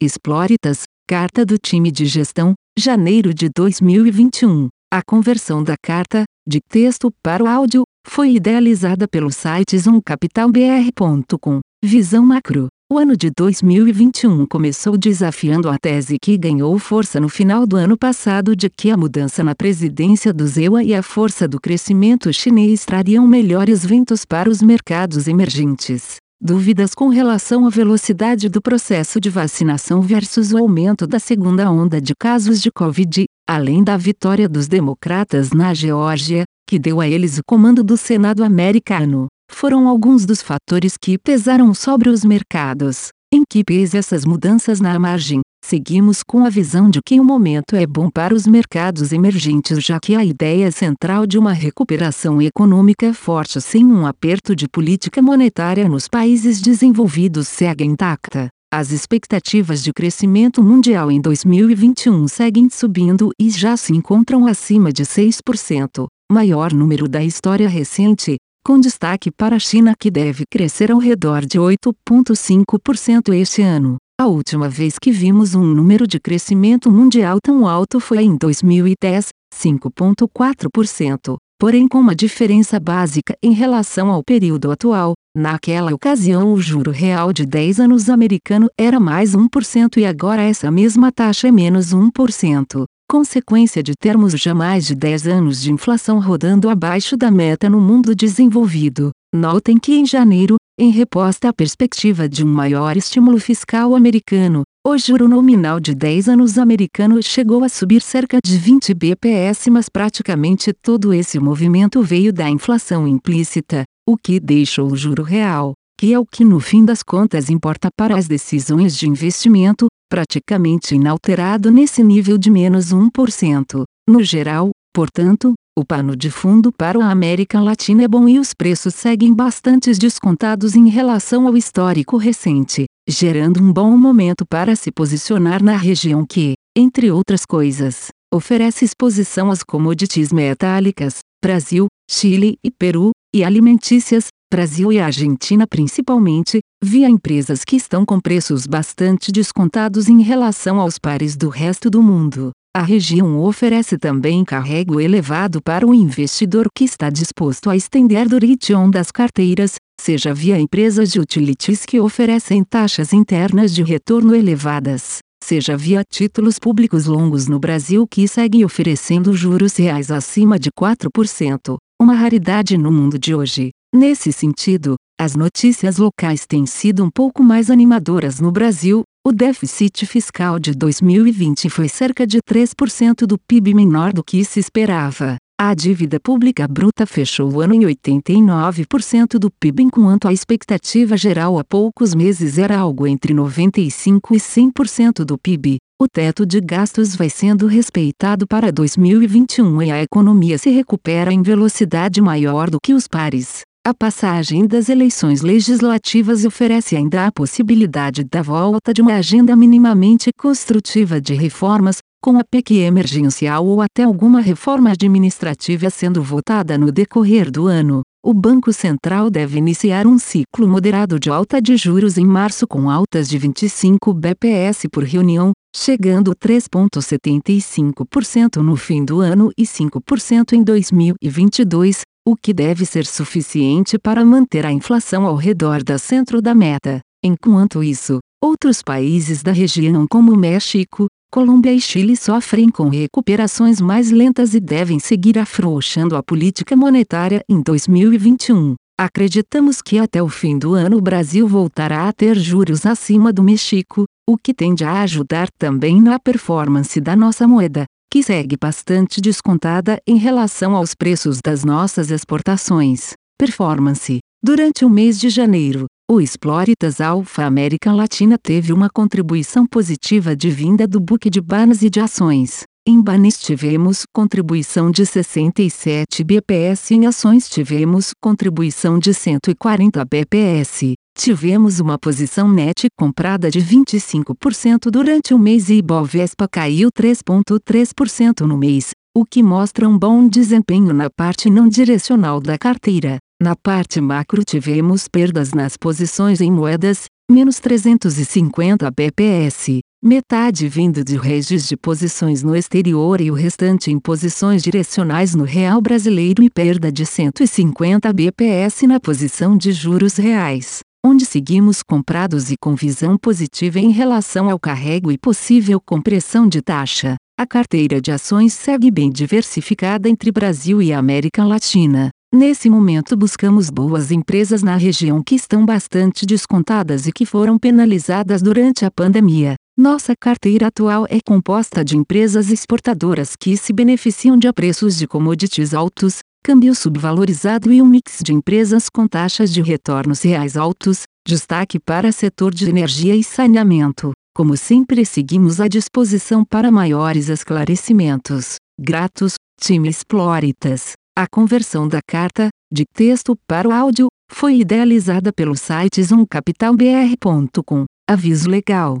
Explóritas, Carta do Time de Gestão, janeiro de 2021. A conversão da carta, de texto para o áudio, foi idealizada pelo site zoomcapitalbr.com. Visão macro. O ano de 2021 começou desafiando a tese que ganhou força no final do ano passado de que a mudança na presidência do ZEUA e a força do crescimento chinês trariam melhores ventos para os mercados emergentes. Dúvidas com relação à velocidade do processo de vacinação versus o aumento da segunda onda de casos de Covid, além da vitória dos democratas na Geórgia, que deu a eles o comando do Senado americano, foram alguns dos fatores que pesaram sobre os mercados. Em que pese essas mudanças na margem, seguimos com a visão de que o momento é bom para os mercados emergentes, já que a ideia central de uma recuperação econômica forte sem um aperto de política monetária nos países desenvolvidos segue intacta. As expectativas de crescimento mundial em 2021 seguem subindo e já se encontram acima de 6%, maior número da história recente, com destaque para a China que deve crescer ao redor de 8,5% este ano. A última vez que vimos um número de crescimento mundial tão alto foi em 2010, 5,4%, porém com uma diferença básica em relação ao período atual. Naquela ocasião, o juro real de 10 anos americano era mais 1% e agora essa mesma taxa é menos 1% consequência de termos já mais de 10 anos de inflação rodando abaixo da meta no mundo desenvolvido. Notem que em janeiro, em reposta à perspectiva de um maior estímulo fiscal americano, o juro nominal de 10 anos americano chegou a subir cerca de 20 bps, mas praticamente todo esse movimento veio da inflação implícita, o que deixou o juro real, que é o que no fim das contas importa para as decisões de investimento, praticamente inalterado nesse nível de menos 1%. No geral, portanto, o pano de fundo para a América Latina é bom e os preços seguem bastante descontados em relação ao histórico recente, gerando um bom momento para se posicionar na região que, entre outras coisas, oferece exposição às commodities metálicas, Brasil, Chile e Peru, e alimentícias, Brasil e Argentina principalmente, via empresas que estão com preços bastante descontados em relação aos pares do resto do mundo. A região oferece também carrego elevado para o investidor que está disposto a estender duration das carteiras, seja via empresas de utilities que oferecem taxas internas de retorno elevadas, seja via títulos públicos longos no Brasil que seguem oferecendo juros reais acima de 4%, uma raridade no mundo de hoje. Nesse sentido, as notícias locais têm sido um pouco mais animadoras no Brasil. O déficit fiscal de 2020 foi cerca de 3% do PIB menor do que se esperava. A dívida pública bruta fechou o ano em 89% do PIB, enquanto a expectativa geral há poucos meses era algo entre 95% e 100% do PIB. O teto de gastos vai sendo respeitado para 2021 e a economia se recupera em velocidade maior do que os pares. A passagem das eleições legislativas oferece ainda a possibilidade da volta de uma agenda minimamente construtiva de reformas, com a PEC emergencial ou até alguma reforma administrativa sendo votada no decorrer do ano. O Banco Central deve iniciar um ciclo moderado de alta de juros em março com altas de 25 bps por reunião, chegando 3,75% no fim do ano e 5% em 2022, o que deve ser suficiente para manter a inflação ao redor da centro da meta. Enquanto isso, outros países da região como México, Colômbia e Chile sofrem com recuperações mais lentas e devem seguir afrouxando a política monetária em 2021. Acreditamos que até o fim do ano o Brasil voltará a ter juros acima do México, o que tende a ajudar também na performance da nossa moeda, que segue bastante descontada em relação aos preços das nossas exportações. Performance. Durante o mês de janeiro, o Exploritas Alpha América Latina teve uma contribuição positiva de vinda do book de Banas e de ações. Em Banes tivemos contribuição de 67 bps, em ações tivemos contribuição de 140 bps. Tivemos uma posição net comprada de 25% durante o mês e Ibovespa caiu 3,3% no mês, o que mostra um bom desempenho na parte não direcional da carteira. Na parte macro tivemos perdas nas posições em moedas, menos 350 bps, metade vindo de regis de posições no exterior e o restante em posições direcionais no real brasileiro e perda de 150 bps na posição de juros reais, onde seguimos comprados e com visão positiva em relação ao carrego e possível compressão de taxa. A carteira de ações segue bem diversificada entre Brasil e América Latina. Nesse momento buscamos boas empresas na região que estão bastante descontadas e que foram penalizadas durante a pandemia. Nossa carteira atual é composta de empresas exportadoras que se beneficiam de preços de commodities altos, câmbio subvalorizado e um mix de empresas com taxas de retornos reais altos, destaque para setor de energia e saneamento. Como sempre, seguimos à disposição para maiores esclarecimentos. Gratos, time Exploritas. A conversão da carta, de texto para o áudio, foi idealizada pelo site zoomcapitalbr.com. Aviso legal.